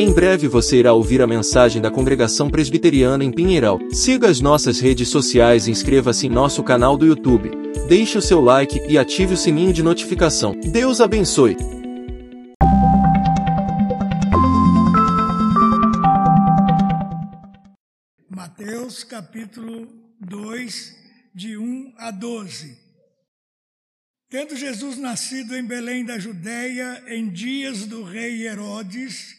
Em breve você irá ouvir a mensagem da Congregação Presbiteriana em Pinheiral. Siga as nossas redes sociais e inscreva-se em nosso canal do YouTube. Deixe o seu like e ative o sininho de notificação. Deus abençoe. Mateus capítulo 2, de 1 a 12. Tendo Jesus nascido em Belém da Judéia, em dias do rei Herodes,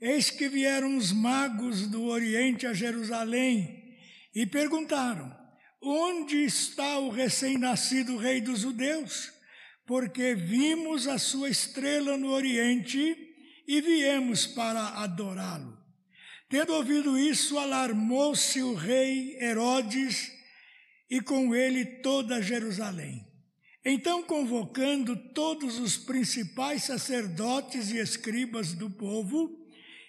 Eis que vieram os magos do Oriente a Jerusalém e perguntaram: Onde está o recém-nascido Rei dos Judeus? Porque vimos a sua estrela no Oriente e viemos para adorá-lo. Tendo ouvido isso, alarmou-se o rei Herodes e com ele toda Jerusalém. Então, convocando todos os principais sacerdotes e escribas do povo,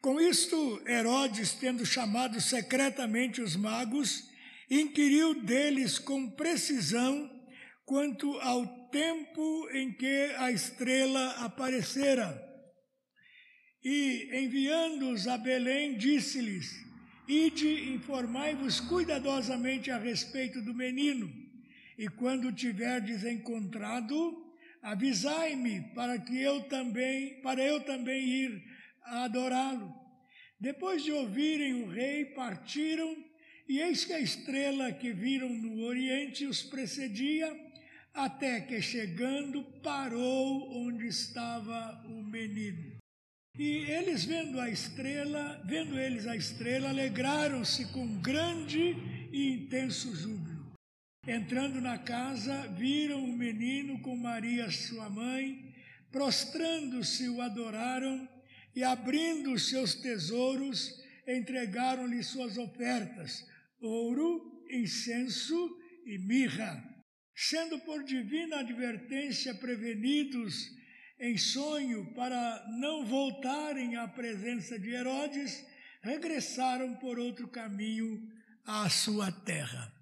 Com isto, Herodes, tendo chamado secretamente os magos, inquiriu deles com precisão quanto ao tempo em que a estrela aparecera. E, enviando-os a Belém, disse-lhes: Ide, informai-vos cuidadosamente a respeito do menino, e quando o tiverdes encontrado, avisai-me para que eu também, para eu também ir a adorá-lo. Depois de ouvirem o rei, partiram, e eis que a estrela que viram no oriente os precedia, até que chegando parou onde estava o menino. E eles vendo a estrela, vendo eles a estrela, alegraram-se com grande e intenso júbilo. Entrando na casa, viram o menino com Maria, sua mãe, prostrando-se o adoraram e abrindo os seus tesouros, entregaram-lhe suas ofertas: ouro, incenso e mirra. Sendo por divina advertência prevenidos em sonho para não voltarem à presença de Herodes, regressaram por outro caminho à sua terra.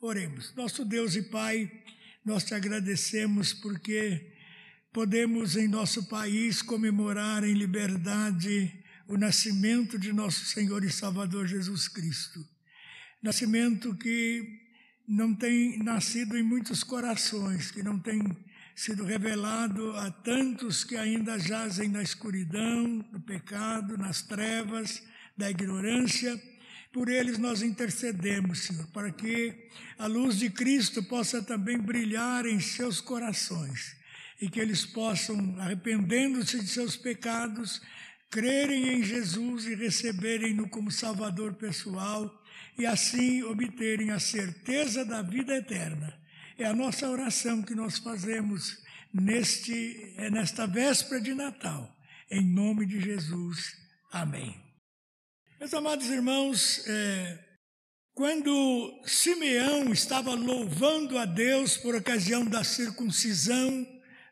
Oremos. Nosso Deus e Pai, nós te agradecemos porque podemos em nosso país comemorar em liberdade o nascimento de nosso Senhor e Salvador Jesus Cristo. Nascimento que não tem nascido em muitos corações, que não tem sido revelado a tantos que ainda jazem na escuridão, no pecado, nas trevas, da ignorância. Por eles nós intercedemos, Senhor, para que a luz de Cristo possa também brilhar em seus corações e que eles possam, arrependendo-se de seus pecados, crerem em Jesus e receberem-no como Salvador pessoal e assim obterem a certeza da vida eterna. É a nossa oração que nós fazemos neste, é nesta véspera de Natal. Em nome de Jesus. Amém. Meus amados irmãos, é, quando Simeão estava louvando a Deus por ocasião da circuncisão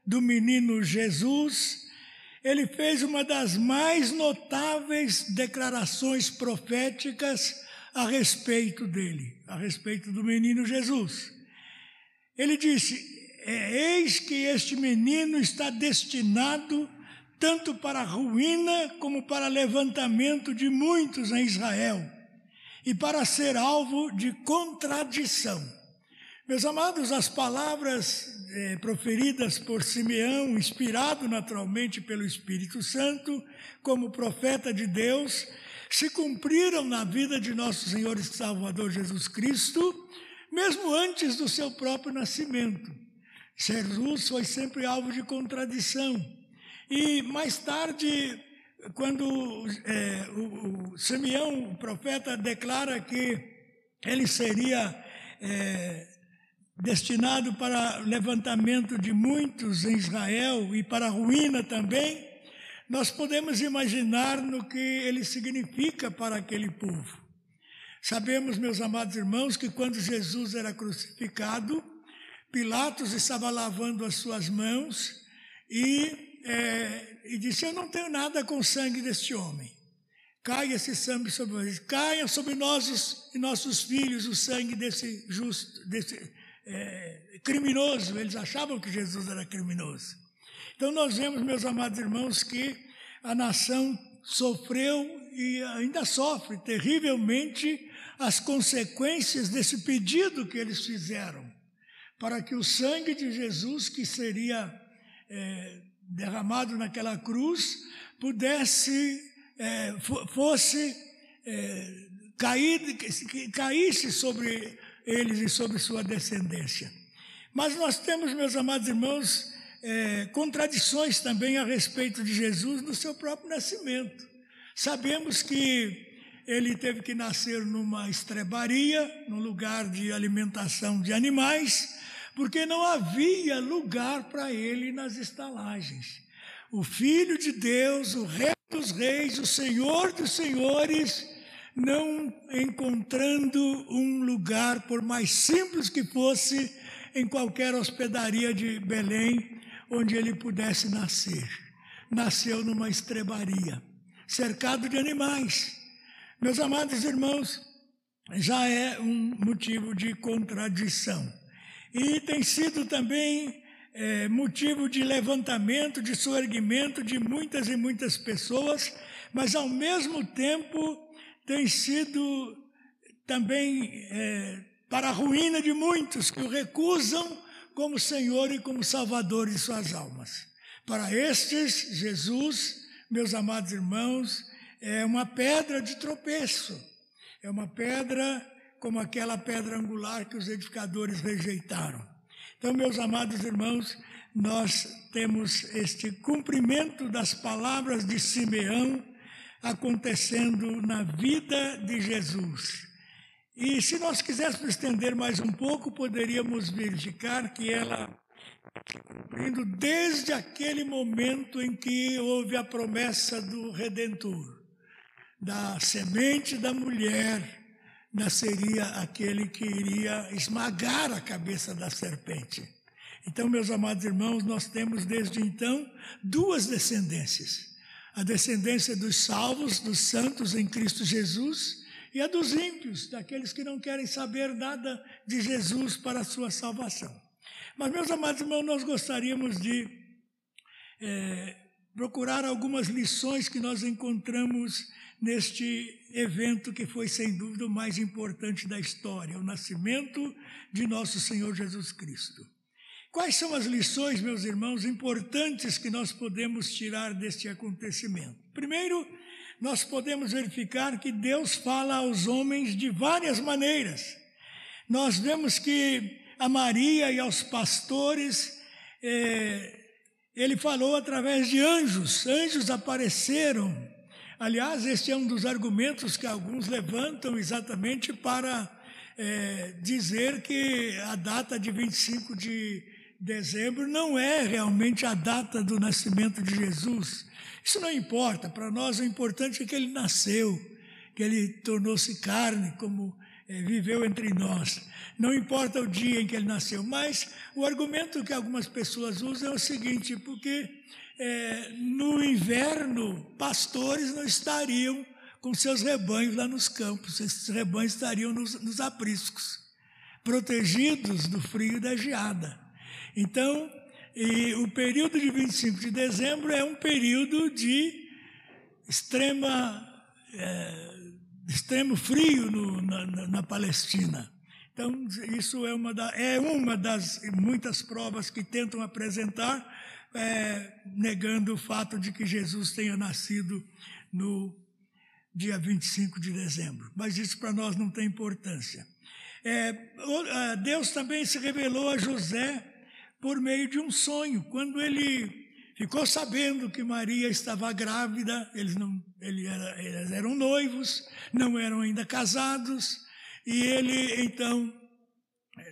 do menino Jesus, ele fez uma das mais notáveis declarações proféticas a respeito dele, a respeito do menino Jesus. Ele disse: é, Eis que este menino está destinado tanto para a ruína como para levantamento de muitos em Israel, e para ser alvo de contradição. Meus amados, as palavras é, proferidas por Simeão, inspirado naturalmente pelo Espírito Santo, como profeta de Deus, se cumpriram na vida de nosso Senhor e Salvador Jesus Cristo, mesmo antes do seu próprio nascimento. Jesus foi sempre alvo de contradição. E mais tarde, quando é, o, o Simeão, o profeta, declara que ele seria é, destinado para levantamento de muitos em Israel e para ruína também, nós podemos imaginar no que ele significa para aquele povo. Sabemos, meus amados irmãos, que quando Jesus era crucificado, Pilatos estava lavando as suas mãos e, é, e disse: Eu não tenho nada com o sangue deste homem. Caia esse sangue sobre nós, caia sobre nós e nossos filhos o sangue desse justo, desse é, criminoso. Eles achavam que Jesus era criminoso. Então nós vemos, meus amados irmãos, que a nação sofreu e ainda sofre terrivelmente as consequências desse pedido que eles fizeram, para que o sangue de Jesus, que seria é, derramado naquela cruz, pudesse, é, fosse é, cair, caísse sobre eles e sobre sua descendência. Mas nós temos, meus amados irmãos, é, contradições também a respeito de Jesus no seu próprio nascimento. Sabemos que ele teve que nascer numa estrebaria, num lugar de alimentação de animais, porque não havia lugar para ele nas estalagens. O Filho de Deus, o Rei dos Reis, o Senhor dos Senhores, não encontrando um lugar, por mais simples que fosse, em qualquer hospedaria de Belém, onde ele pudesse nascer. Nasceu numa estrebaria, cercado de animais. Meus amados irmãos, já é um motivo de contradição. E tem sido também é, motivo de levantamento, de soerguimento de muitas e muitas pessoas, mas ao mesmo tempo tem sido também é, para a ruína de muitos que o recusam como Senhor e como Salvador de suas almas. Para estes, Jesus, meus amados irmãos, é uma pedra de tropeço, é uma pedra como aquela pedra angular que os edificadores rejeitaram. Então, meus amados irmãos, nós temos este cumprimento das palavras de Simeão acontecendo na vida de Jesus. E se nós quiséssemos estender mais um pouco, poderíamos verificar que ela cumprindo desde aquele momento em que houve a promessa do Redentor, da semente da mulher, nasceria aquele que iria esmagar a cabeça da serpente. Então, meus amados irmãos, nós temos desde então duas descendências: a descendência dos salvos, dos santos em Cristo Jesus, e a dos ímpios, daqueles que não querem saber nada de Jesus para a sua salvação. Mas, meus amados irmãos, nós gostaríamos de é, procurar algumas lições que nós encontramos neste evento que foi, sem dúvida, o mais importante da história, o nascimento de nosso Senhor Jesus Cristo. Quais são as lições, meus irmãos, importantes que nós podemos tirar deste acontecimento? Primeiro, nós podemos verificar que Deus fala aos homens de várias maneiras. Nós vemos que a Maria e aos pastores, eh, ele falou através de anjos, anjos apareceram. Aliás, este é um dos argumentos que alguns levantam exatamente para eh, dizer que a data de 25 de dezembro não é realmente a data do nascimento de Jesus. Isso não importa, para nós o importante é que ele nasceu, que ele tornou-se carne, como é, viveu entre nós. Não importa o dia em que ele nasceu, mas o argumento que algumas pessoas usam é o seguinte: porque é, no inverno, pastores não estariam com seus rebanhos lá nos campos, esses rebanhos estariam nos, nos apriscos, protegidos do frio e da geada. Então, o período de 25 de dezembro é um período de extrema, é, extremo frio no, na, na, Palestina. Então, isso é uma, da, é uma das muitas provas que tentam apresentar, é, negando o fato de que Jesus tenha nascido no dia 25 de dezembro. Mas isso para nós não tem importância. É, Deus também se revelou a José por meio de um sonho. Quando ele ficou sabendo que Maria estava grávida, eles, não, ele era, eles eram noivos, não eram ainda casados, e ele então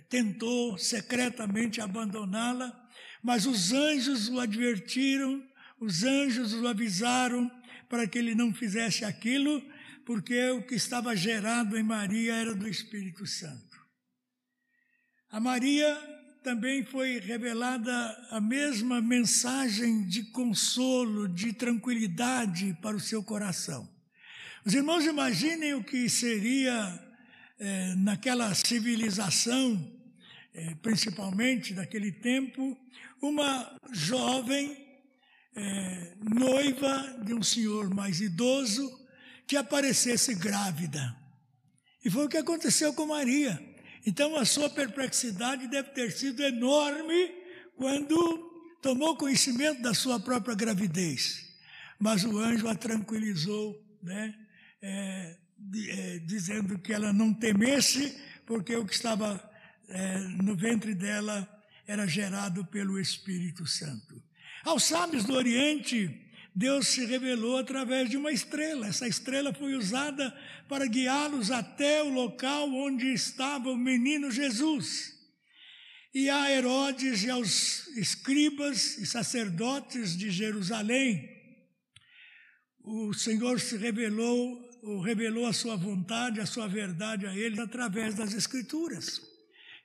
tentou secretamente abandoná-la, mas os anjos o advertiram, os anjos o avisaram para que ele não fizesse aquilo, porque o que estava gerado em Maria era do Espírito Santo. A Maria também foi revelada a mesma mensagem de consolo, de tranquilidade para o seu coração. Os irmãos imaginem o que seria é, naquela civilização, é, principalmente daquele tempo, uma jovem é, noiva de um senhor mais idoso que aparecesse grávida. E foi o que aconteceu com Maria. Então a sua perplexidade deve ter sido enorme quando tomou conhecimento da sua própria gravidez. Mas o anjo a tranquilizou, né? É, é, dizendo que ela não temesse, porque o que estava é, no ventre dela era gerado pelo Espírito Santo. Aos sábios do Oriente, Deus se revelou através de uma estrela. Essa estrela foi usada para guiá-los até o local onde estava o menino Jesus. E a Herodes e aos escribas e sacerdotes de Jerusalém, o Senhor se revelou, ou revelou a sua vontade, a sua verdade a eles através das Escrituras,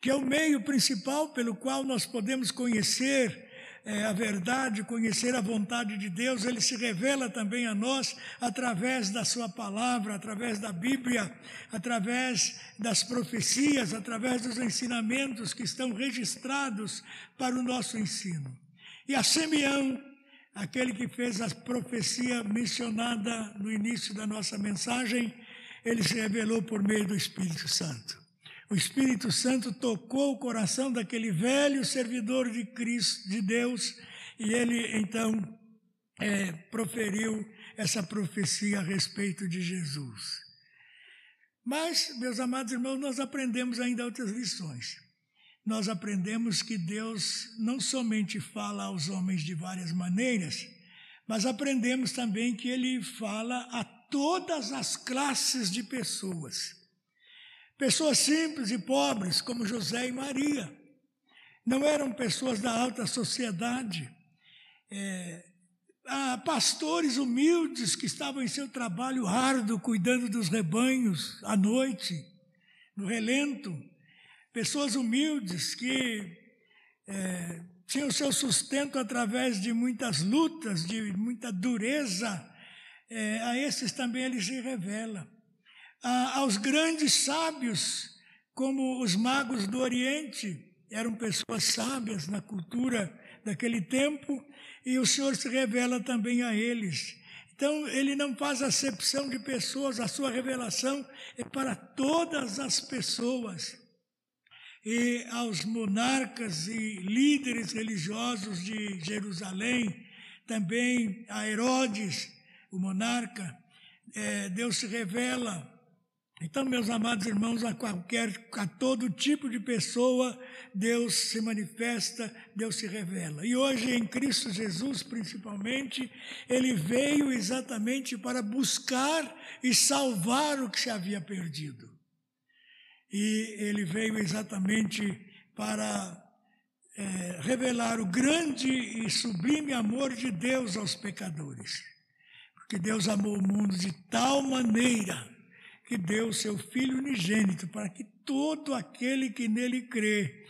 que é o meio principal pelo qual nós podemos conhecer é, a verdade, conhecer a vontade de Deus, ele se revela também a nós através da Sua palavra, através da Bíblia, através das profecias, através dos ensinamentos que estão registrados para o nosso ensino. E a Simeão, aquele que fez a profecia mencionada no início da nossa mensagem, ele se revelou por meio do Espírito Santo o Espírito Santo tocou o coração daquele velho servidor de Cristo, de Deus, e ele então é, proferiu essa profecia a respeito de Jesus. Mas, meus amados irmãos, nós aprendemos ainda outras lições. Nós aprendemos que Deus não somente fala aos homens de várias maneiras, mas aprendemos também que Ele fala a todas as classes de pessoas. Pessoas simples e pobres, como José e Maria. Não eram pessoas da alta sociedade. É, pastores humildes que estavam em seu trabalho árduo, cuidando dos rebanhos à noite, no relento. Pessoas humildes que é, tinham seu sustento através de muitas lutas, de muita dureza. É, a esses também ele se revela aos grandes sábios, como os magos do Oriente, eram pessoas sábias na cultura daquele tempo, e o Senhor se revela também a eles. Então, ele não faz acepção de pessoas, a sua revelação é para todas as pessoas. E aos monarcas e líderes religiosos de Jerusalém, também a Herodes, o monarca, é, Deus se revela então, meus amados irmãos, a qualquer, a todo tipo de pessoa, Deus se manifesta, Deus se revela. E hoje, em Cristo Jesus, principalmente, Ele veio exatamente para buscar e salvar o que se havia perdido. E Ele veio exatamente para é, revelar o grande e sublime amor de Deus aos pecadores. Porque Deus amou o mundo de tal maneira que deu o seu Filho unigênito para que todo aquele que nele crê,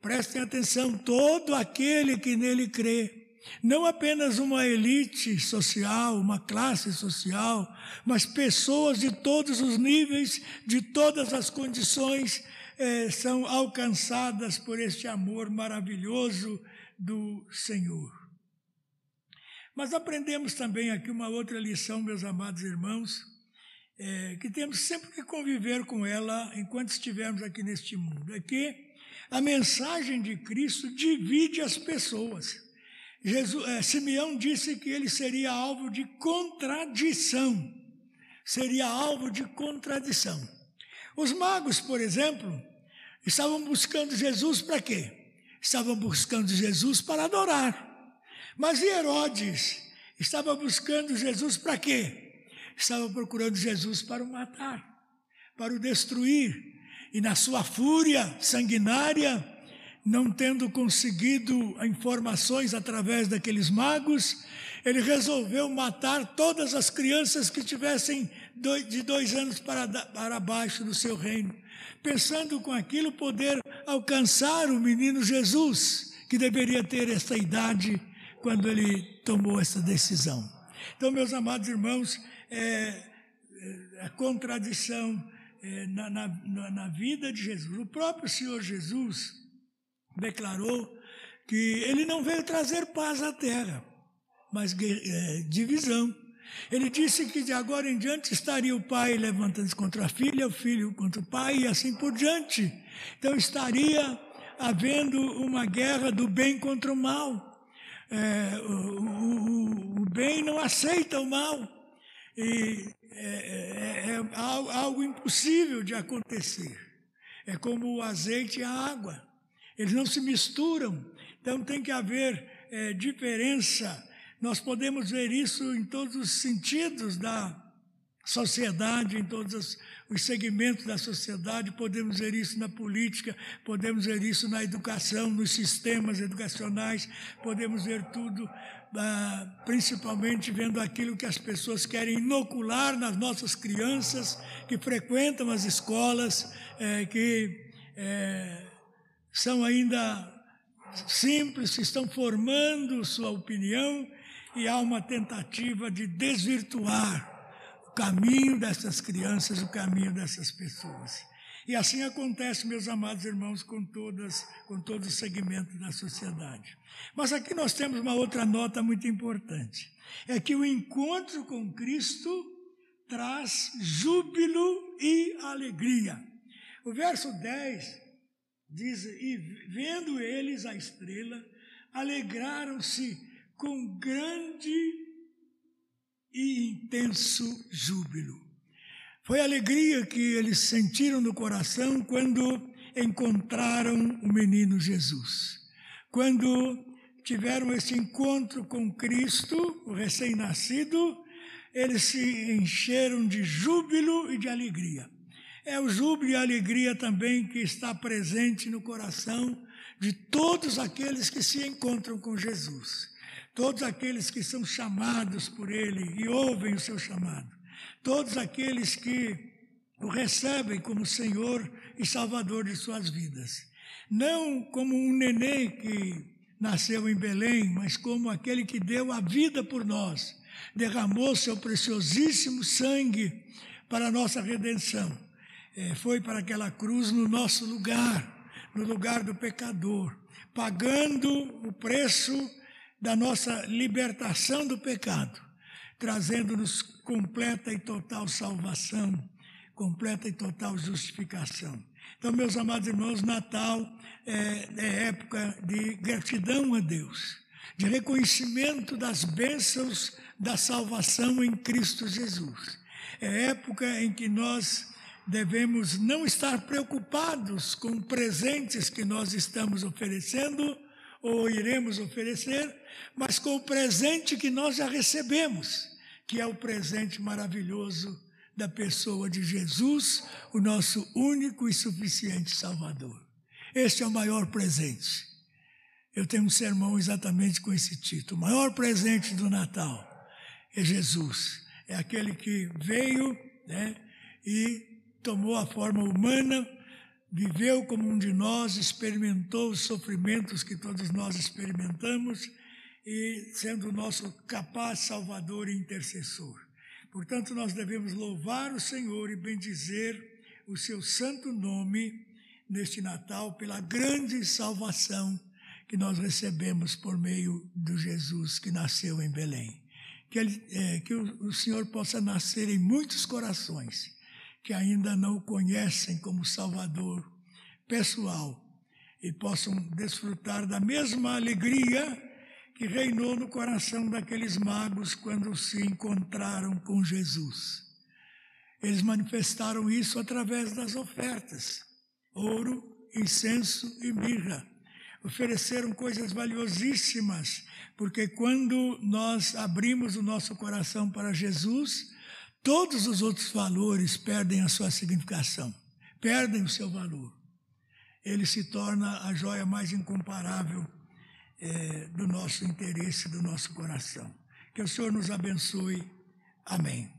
prestem atenção, todo aquele que nele crê, não apenas uma elite social, uma classe social, mas pessoas de todos os níveis, de todas as condições, eh, são alcançadas por este amor maravilhoso do Senhor. Mas aprendemos também aqui uma outra lição, meus amados irmãos, é, que temos sempre que conviver com ela enquanto estivermos aqui neste mundo, é que a mensagem de Cristo divide as pessoas. Jesus, é, Simeão disse que ele seria alvo de contradição. Seria alvo de contradição. Os magos, por exemplo, estavam buscando Jesus para quê? Estavam buscando Jesus para adorar. Mas Herodes estava buscando Jesus para quê? Estava procurando Jesus para o matar, para o destruir. E na sua fúria sanguinária, não tendo conseguido informações através daqueles magos, ele resolveu matar todas as crianças que tivessem de dois anos para, para baixo do seu reino, pensando com aquilo poder alcançar o menino Jesus, que deveria ter essa idade quando ele tomou essa decisão. Então, meus amados irmãos, é, é a contradição é, na, na, na vida de Jesus. O próprio Senhor Jesus declarou que ele não veio trazer paz à terra, mas é, divisão. Ele disse que de agora em diante estaria o pai levantando-se contra a filha, o filho contra o pai e assim por diante. Então estaria havendo uma guerra do bem contra o mal. É, aceita o mal. E é, é, é algo impossível de acontecer. É como o azeite e a água. Eles não se misturam. Então tem que haver é, diferença. Nós podemos ver isso em todos os sentidos da sociedade, em todos os segmentos da sociedade, podemos ver isso na política, podemos ver isso na educação, nos sistemas educacionais, podemos ver tudo, ah, principalmente vendo aquilo que as pessoas querem inocular nas nossas crianças que frequentam as escolas, é, que é, são ainda simples, estão formando sua opinião e há uma tentativa de desvirtuar o caminho dessas crianças, o caminho dessas pessoas. E assim acontece, meus amados irmãos, com todas, com todos os segmentos da sociedade. Mas aqui nós temos uma outra nota muito importante. É que o encontro com Cristo traz júbilo e alegria. O verso 10 Diz, e vendo eles a estrela, alegraram-se com grande e intenso júbilo. Foi a alegria que eles sentiram no coração quando encontraram o menino Jesus. Quando tiveram esse encontro com Cristo, o recém-nascido, eles se encheram de júbilo e de alegria é o júbilo e a alegria também que está presente no coração de todos aqueles que se encontram com Jesus. Todos aqueles que são chamados por Ele e ouvem o seu chamado. Todos aqueles que o recebem como Senhor e Salvador de suas vidas. Não como um neném que nasceu em Belém, mas como aquele que deu a vida por nós, derramou seu preciosíssimo sangue para a nossa redenção é, foi para aquela cruz no nosso lugar, no lugar do pecador, pagando o preço da nossa libertação do pecado, trazendo-nos completa e total salvação, completa e total justificação. Então, meus amados irmãos, Natal é, é época de gratidão a Deus, de reconhecimento das bênçãos da salvação em Cristo Jesus. É época em que nós devemos não estar preocupados com presentes que nós estamos oferecendo ou iremos oferecer, mas com o presente que nós já recebemos, que é o presente maravilhoso da pessoa de Jesus, o nosso único e suficiente Salvador. Este é o maior presente. Eu tenho um sermão exatamente com esse título. O maior presente do Natal é Jesus. É aquele que veio né, e tomou a forma humana, viveu como um de nós, experimentou os sofrimentos que todos nós experimentamos e sendo o nosso capaz salvador e intercessor. Portanto, nós devemos louvar o Senhor e bendizer o seu santo nome neste Natal pela grande salvação que nós recebemos por meio do Jesus que nasceu em Belém. Que, ele, é, que o, o Senhor possa nascer em muitos corações que ainda não o conhecem como Salvador pessoal e possam desfrutar da mesma alegria que reinou no coração daqueles magos quando se encontraram com Jesus. Eles manifestaram isso através das ofertas: ouro, incenso e mirra. Ofereceram coisas valiosíssimas, porque quando nós abrimos o nosso coração para Jesus, todos os outros valores perdem a sua significação, perdem o seu valor. ele se torna a joia mais incomparável é, do nosso interesse, do nosso coração. Que o Senhor nos abençoe. Amém.